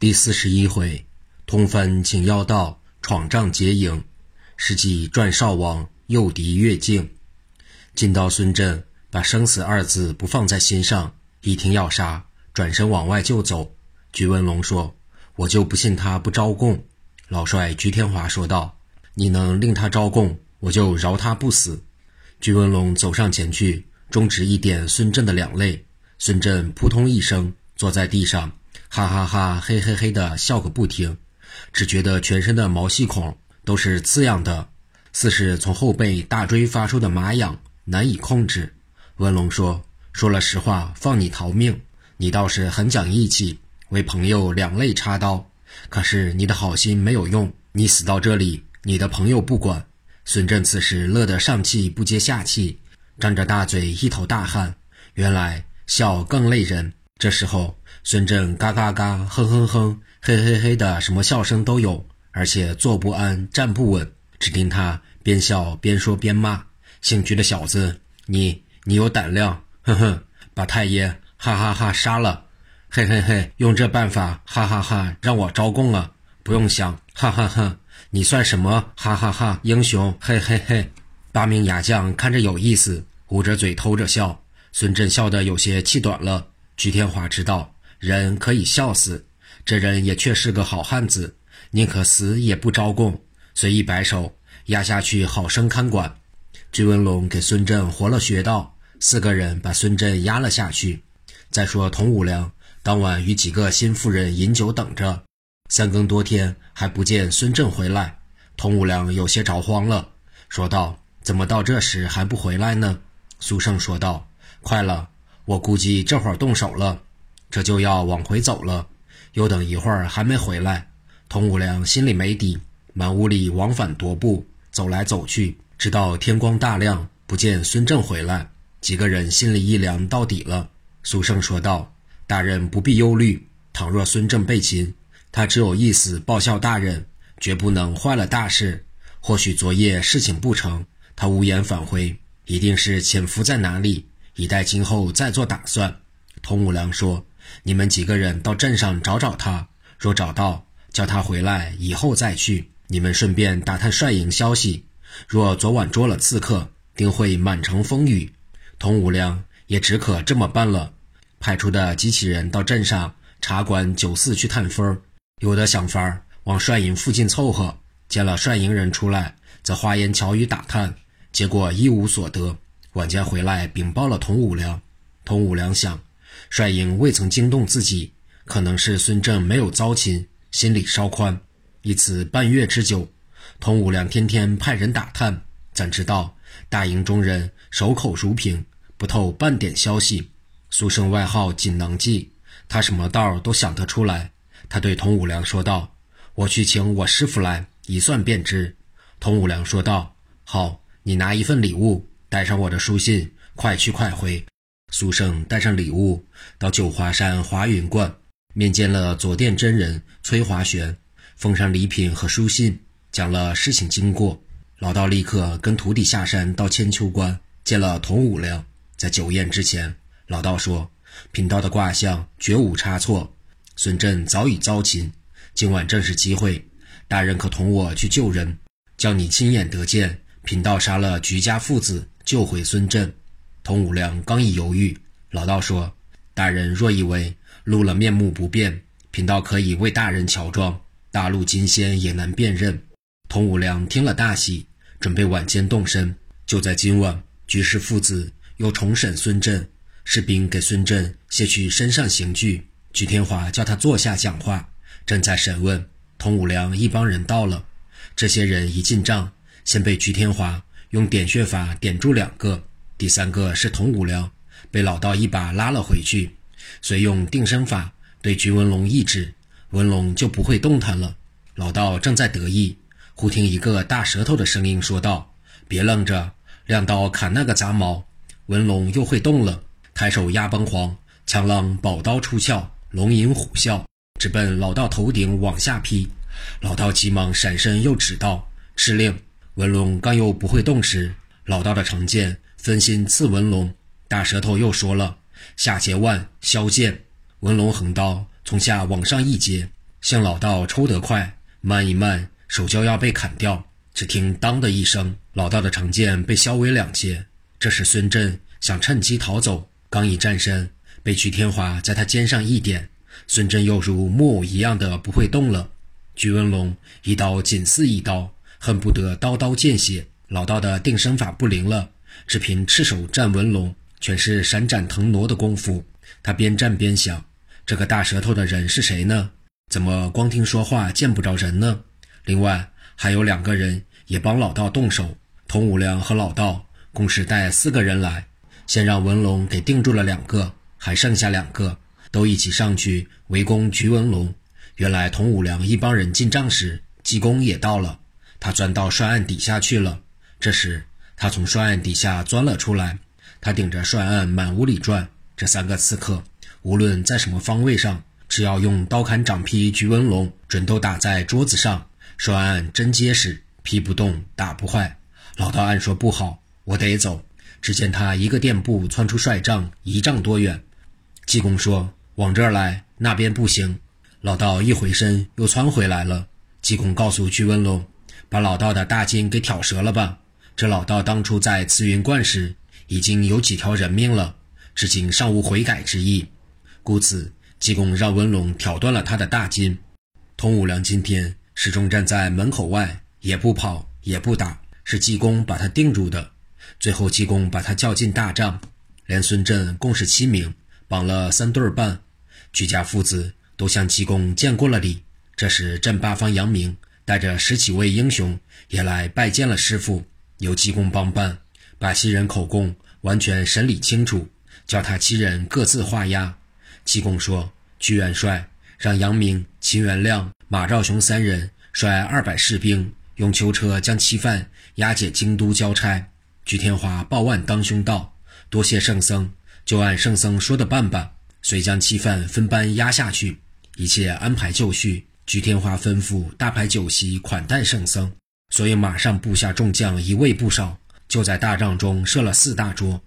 第四十一回，通分请妖道，闯帐劫营，实际转少王，诱敌越境。进到孙振，把生死二字不放在心上，一听要杀，转身往外就走。鞠文龙说：“我就不信他不招供。”老帅鞠天华说道：“你能令他招供，我就饶他不死。”鞠文龙走上前去，中指一点孙振的两肋，孙振扑通一声坐在地上。哈哈哈，嘿嘿嘿的笑个不停，只觉得全身的毛细孔都是刺痒的，似是从后背大椎发出的麻痒，难以控制。文龙说：“说了实话，放你逃命，你倒是很讲义气，为朋友两肋插刀。可是你的好心没有用，你死到这里，你的朋友不管。”孙振此时乐得上气不接下气，张着大嘴，一头大汗。原来笑更累人。这时候。孙振嘎嘎嘎，哼哼哼，嘿嘿嘿的，什么笑声都有，而且坐不安，站不稳。只听他边笑边说边骂：“姓鞠的小子，你你有胆量，哼哼，把太爷哈哈哈杀了，嘿嘿嘿，用这办法哈哈哈让我招供啊！不用想，哈哈哈，你算什么？哈哈哈，英雄，嘿嘿嘿。”八名牙将看着有意思，捂着嘴偷着笑。孙振笑得有些气短了。鞠天华知道。人可以笑死，这人也确是个好汉子，宁可死也不招供。随意摆手，压下去，好生看管。鞠文龙给孙振活了穴道，四个人把孙振压了下去。再说童五良当晚与几个新妇人饮酒等着，三更多天还不见孙振回来，童五良有些着慌了，说道：“怎么到这时还不回来呢？”苏胜说道：“快了，我估计这会儿动手了。”这就要往回走了，又等一会儿还没回来，童五良心里没底，满屋里往返踱步，走来走去，直到天光大亮，不见孙正回来，几个人心里一凉到底了。苏生说道：“大人不必忧虑，倘若孙正被擒，他只有一死报效大人，绝不能坏了大事。或许昨夜事情不成，他无言返回，一定是潜伏在哪里，以待今后再做打算。”童五良说。你们几个人到镇上找找他，若找到，叫他回来，以后再去。你们顺便打探帅营消息，若昨晚捉了刺客，定会满城风雨。童五良也只可这么办了。派出的机器人到镇上茶馆、酒肆去探风，有的想法往帅营附近凑合，见了帅营人出来，则花言巧语打探，结果一无所得。晚间回来禀报了童五良，童五良想。帅营未曾惊动自己，可能是孙正没有遭擒，心里稍宽。一此半月之久，童五良天天派人打探，怎知道大营中人守口如瓶，不透半点消息。苏生外号锦囊计，他什么道都想得出来。他对童五良说道：“我去请我师傅来，一算便知。”童五良说道：“好，你拿一份礼物，带上我的书信，快去快回。”苏胜带上礼物到九华山华云观面见了左殿真人崔华玄，奉上礼品和书信，讲了事情经过。老道立刻跟徒弟下山到千秋关见了童五良。在酒宴之前，老道说：“贫道的卦象绝无差错，孙振早已遭擒，今晚正是机会，大人可同我去救人，叫你亲眼得见贫道杀了徐家父子，救回孙振。”童五良刚一犹豫，老道说：“大人若以为露了面目不变，贫道可以为大人乔装，大陆金仙也难辨认。”童五良听了大喜，准备晚间动身。就在今晚，居士父子又重审孙振，士兵给孙振卸去身上刑具。鞠天华叫他坐下讲话，正在审问，童五良一帮人到了。这些人一进帐，先被鞠天华用点穴法点住两个。第三个是铜五良，被老道一把拉了回去，遂用定身法对菊文龙一指，文龙就不会动弹了。老道正在得意，忽听一个大舌头的声音说道：“别愣着，亮刀砍那个杂毛。”文龙又会动了，抬手压崩黄，枪浪宝刀出鞘，龙吟虎啸，直奔老道头顶往下劈。老道急忙闪身，又指道：“吃令。”文龙刚又不会动时，老道的长剑。分心刺文龙，大舌头又说了：“下截腕，削剑。”文龙横刀从下往上一截，向老道抽得快，慢一慢，手就要被砍掉。只听“当”的一声，老道的长剑被削为两截。这时孙振想趁机逃走，刚一站身，被徐天华在他肩上一点，孙振又如木偶一样的不会动了。徐文龙一刀紧似一刀，恨不得刀刀见血。老道的定身法不灵了，只凭赤手战文龙，全是闪展腾挪的功夫。他边战边想：这个大舌头的人是谁呢？怎么光听说话见不着人呢？另外还有两个人也帮老道动手，童五良和老道共是带四个人来，先让文龙给定住了两个，还剩下两个，都一起上去围攻菊文龙。原来童五良一帮人进帐时，济公也到了，他钻到帅案底下去了。这时他从帅案底下钻了出来，他顶着帅案满屋里转。这三个刺客无论在什么方位上，只要用刀砍掌劈徐文龙，准都打在桌子上。帅案真结实，劈不动，打不坏。老道暗说不好，我得走。只见他一个垫步窜出帅帐，一丈多远。济公说：“往这儿来，那边不行。”老道一回身，又窜回来了。济公告诉屈文龙：“把老道的大筋给挑折了吧。这老道当初在慈云观时，已经有几条人命了，至今尚无悔改之意。故此，济公让文龙挑断了他的大筋。童五良今天始终站在门口外，也不跑，也不打，是济公把他定住的。最后，济公把他叫进大帐，连孙振共是七名，绑了三对半。居家父子。都向济公见过了礼。这时，镇八方杨明带着十几位英雄也来拜见了师傅，由济公帮办，把七人口供完全审理清楚，叫他七人各自画押。济公说：“屈元帅让杨明、秦元亮、马兆雄三人率二百士兵，用囚车将七犯押解京都交差。”鞠天华报案当兄道：“多谢圣僧，就按圣僧说的办吧。”遂将七犯分班押下去。一切安排就绪，鞠天华吩咐大排酒席款待圣僧，所以马上部下众将一位不少，就在大帐中设了四大桌，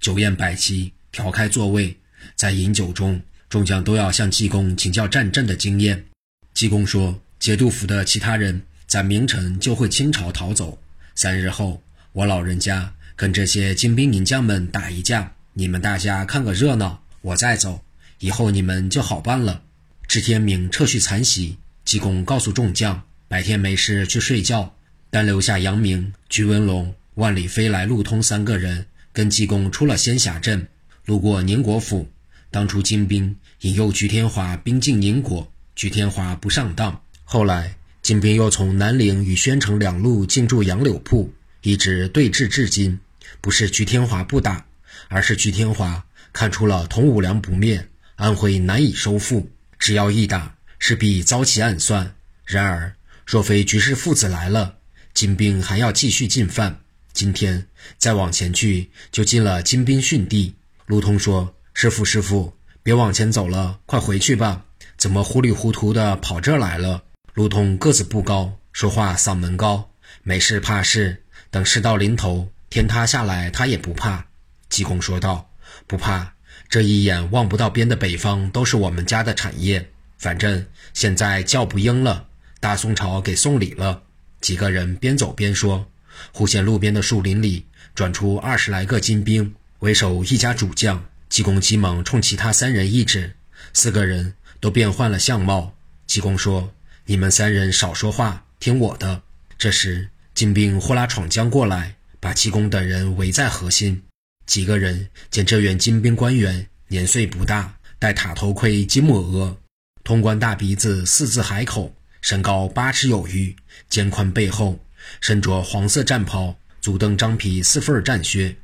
酒宴摆齐，调开座位，在饮酒中，众将都要向济公请教战阵的经验。济公说：“节度府的其他人在明晨就会倾巢逃走，三日后我老人家跟这些精兵名将们打一架，你们大家看个热闹，我再走，以后你们就好办了。”至天明，撤去残席。济公告诉众将，白天没事去睡觉，单留下杨明、鞠文龙、万里飞来、陆通三个人，跟济公出了仙霞镇，路过宁国府。当初金兵引诱鞠天华兵进宁国，鞠天华不上当。后来金兵又从南陵与宣城两路进驻杨柳铺，一直对峙至今。不是鞠天华不打，而是鞠天华看出了童五良不灭，安徽难以收复。只要一打，势必遭其暗算。然而，若非局势父子来了，金兵还要继续进犯。今天再往前去，就进了金兵训地。卢通说：“师傅，师傅，别往前走了，快回去吧。怎么糊里糊涂的跑这儿来了？”卢通个子不高，说话嗓门高，没事怕事，等事到临头，天塌下来他也不怕。济公说道：“不怕。”这一眼望不到边的北方都是我们家的产业，反正现在叫不应了。大宋朝给送礼了。几个人边走边说，忽见路边的树林里转出二十来个金兵，为首一家主将。济公急忙冲其他三人一指，四个人都变换了相貌。济公说：“你们三人少说话，听我的。”这时金兵呼啦闯将过来，把济公等人围在核心。几个人见这员金兵官员年岁不大，戴塔头盔、金抹额，通关大鼻子、四字海口，身高八尺有余，肩宽背厚，身着黄色战袍，足蹬张皮四份战靴。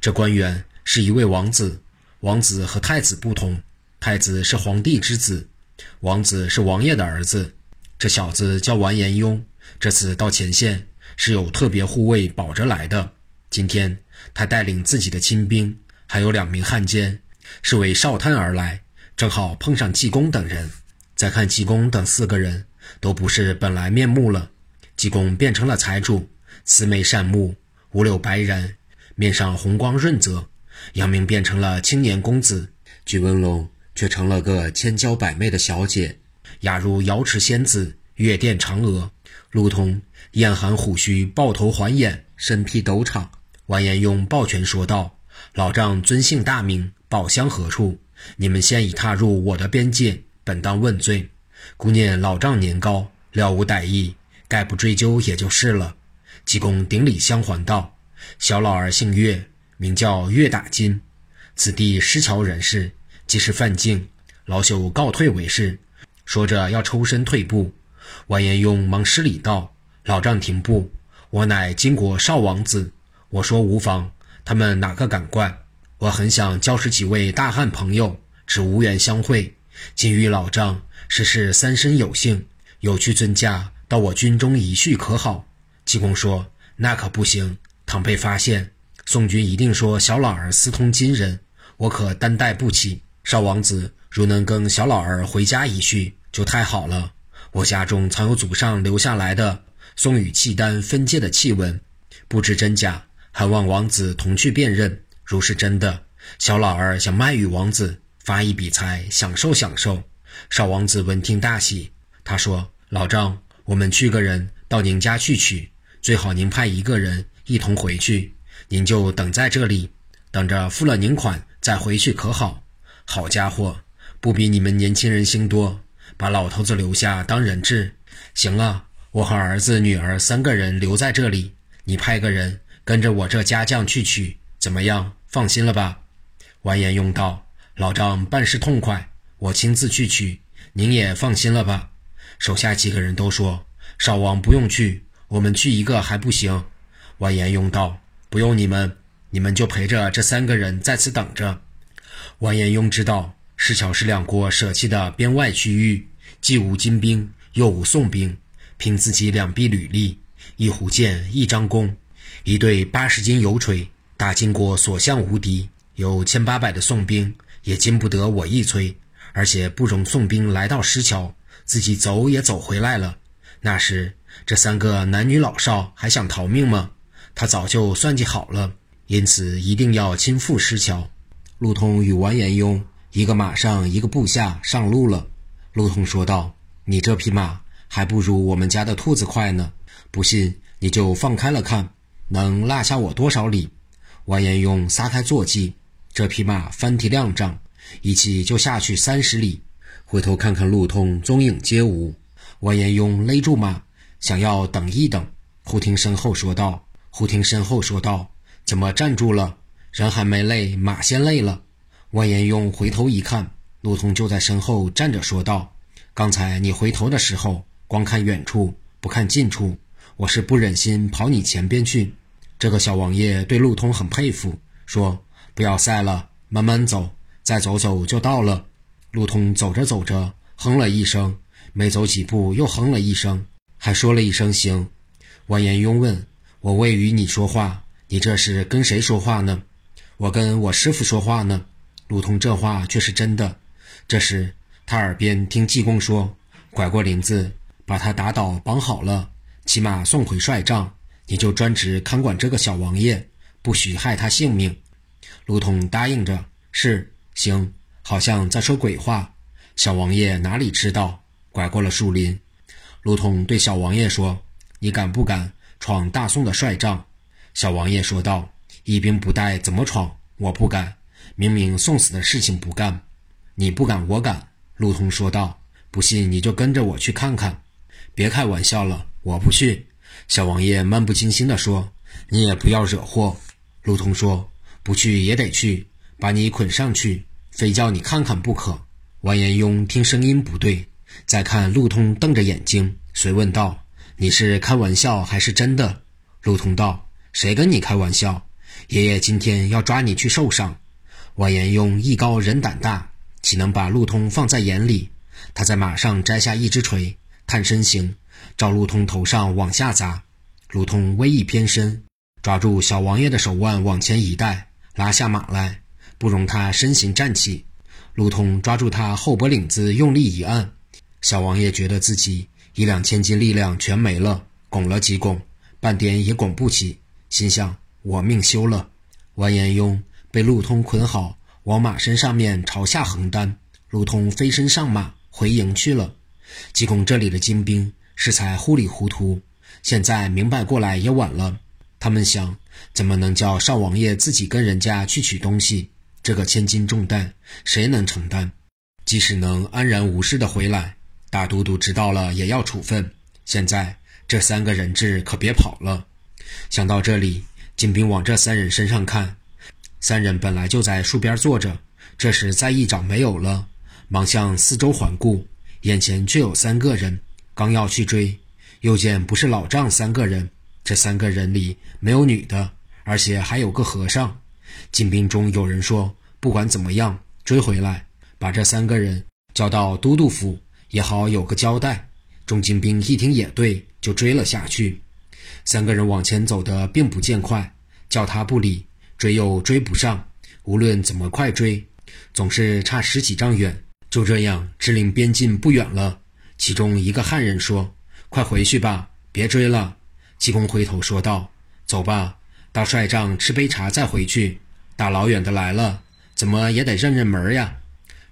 这官员是一位王子，王子和太子不同，太子是皇帝之子，王子是王爷的儿子。这小子叫完颜雍，这次到前线是有特别护卫保着来的。今天。他带领自己的亲兵，还有两名汉奸，是为少探而来，正好碰上济公等人。再看济公等四个人，都不是本来面目了。济公变成了财主，慈眉善目，五柳白髯，面上红光润泽。杨明变成了青年公子，鞠文龙却成了个千娇百媚的小姐。雅如瑶池仙子，月殿嫦娥。陆通严寒虎须，抱头环眼，身披斗氅。完颜雍抱拳说道：“老丈尊姓大名，宝乡何处？你们现已踏入我的边界，本当问罪。姑念老丈年高，了无歹意，概不追究也就是了。”济公顶礼相还道：“小老儿姓岳，名叫岳打金，此地失桥人士，即是范进，老朽告退为是。”说着要抽身退步。完颜雍忙施礼道：“老丈停步，我乃金国少王子。我说无妨，他们哪个敢怪？我很想交识几位大汉朋友，只无缘相会。今遇老丈，实是三生有幸，有屈尊驾到我军中一叙可好？”济公说：“那可不行，倘被发现，宋军一定说小老儿私通金人，我可担待不起。少王子如能跟小老儿回家一叙，就太好了。”我家中藏有祖上留下来的宋与契丹分界的契文，不知真假，还望王子同去辨认。如是真的，小老儿想卖与王子，发一笔财，享受享受。少王子闻听大喜，他说：“老丈，我们去个人到您家去取，最好您派一个人一同回去，您就等在这里，等着付了您款再回去，可好？”好家伙，不比你们年轻人心多。把老头子留下当人质，行啊！我和儿子、女儿三个人留在这里，你派个人跟着我这家将去取，怎么样？放心了吧？完颜雍道：“老丈办事痛快，我亲自去取，您也放心了吧？”手下几个人都说：“少王不用去，我们去一个还不行。”完颜雍道：“不用你们，你们就陪着这三个人在此等着。”完颜雍知道石桥是两国舍弃的边外区域。既无金兵，又无宋兵，凭自己两臂履历，一壶剑，一张弓，一对八十斤油锤，打金国所向无敌。有千八百的宋兵，也经不得我一催，而且不容宋兵来到石桥，自己走也走回来了。那时这三个男女老少还想逃命吗？他早就算计好了，因此一定要亲赴石桥。陆通与完颜雍一个马上，一个部下上路了。陆通说道：“你这匹马还不如我们家的兔子快呢，不信你就放开了看，能落下我多少里？”完颜雍撒开坐骑，这匹马翻蹄踉跄，一骑就下去三十里。回头看看陆通，踪影皆无。完颜雍勒住马，想要等一等。忽听身后说道：“忽听身后说道，怎么站住了？人还没累，马先累了。”完颜雍回头一看。陆通就在身后站着，说道：“刚才你回头的时候，光看远处，不看近处，我是不忍心跑你前边去。”这个小王爷对陆通很佩服，说：“不要赛了，慢慢走，再走走就到了。”路通走着走着，哼了一声，没走几步又哼了一声，还说了一声“行”。完颜雍问：“我未与你说话，你这是跟谁说话呢？”“我跟我师傅说话呢。”路通这话却是真的。这时，他耳边听济公说：“拐过林子，把他打倒，绑好了，骑马送回帅帐。你就专职看管这个小王爷，不许害他性命。”路通答应着：“是，行。”好像在说鬼话。小王爷哪里知道？拐过了树林，路通对小王爷说：“你敢不敢闯大宋的帅帐？”小王爷说道：“一兵不带怎么闯？我不敢。明明送死的事情不干。”你不敢，我敢。”路通说道，“不信你就跟着我去看看。”别开玩笑了，我不去。”小王爷漫不经心地说，“你也不要惹祸。”路通说，“不去也得去，把你捆上去，非叫你看看不可。”完颜雍听声音不对，再看陆通瞪着眼睛，遂问道：“你是开玩笑还是真的？”陆通道：“谁跟你开玩笑？爷爷今天要抓你去受赏。”完颜雍艺高人胆大。岂能把陆通放在眼里？他在马上摘下一只锤，探身形，照陆通头上往下砸。陆通微一偏身，抓住小王爷的手腕往前一带，拉下马来，不容他身形站起。陆通抓住他后脖领子，用力一按，小王爷觉得自己一两千斤力量全没了，拱了几拱，半点也拱不起，心想：我命休了。完颜雍被陆通捆好。往马身上面朝下横担，陆通飞身上马回营去了。济公这里的精兵是才糊里糊涂，现在明白过来也晚了。他们想，怎么能叫少王爷自己跟人家去取东西？这个千斤重担，谁能承担？即使能安然无事的回来，大都督知道了也要处分。现在这三个人质可别跑了。想到这里，金兵往这三人身上看，三人本来就在树边坐着，这时再一找没有了，忙向四周环顾，眼前却有三个人，刚要去追，又见不是老丈三个人，这三个人里没有女的，而且还有个和尚。金兵中有人说：“不管怎么样，追回来，把这三个人交到都督府，也好有个交代。”众金兵一听也对，就追了下去。三个人往前走的并不见快，叫他不理，追又追不上。无论怎么快追，总是差十几丈远。就这样，支临边境不远了。其中一个汉人说：“快回去吧，别追了。”济公回头说道：“走吧。”到帅帐吃杯茶再回去，大老远的来了，怎么也得认认门呀。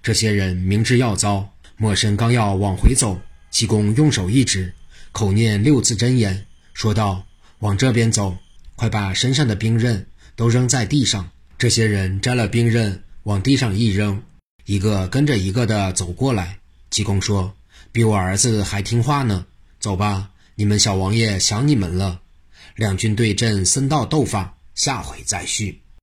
这些人明知要遭，莫生刚要往回走，济公用手一指，口念六字真言，说道：“往这边走，快把身上的兵刃都扔在地上。”这些人摘了兵刃，往地上一扔，一个跟着一个的走过来。济公说：“比我儿子还听话呢，走吧，你们小王爷想你们了。”两军对阵，僧道斗法，下回再续。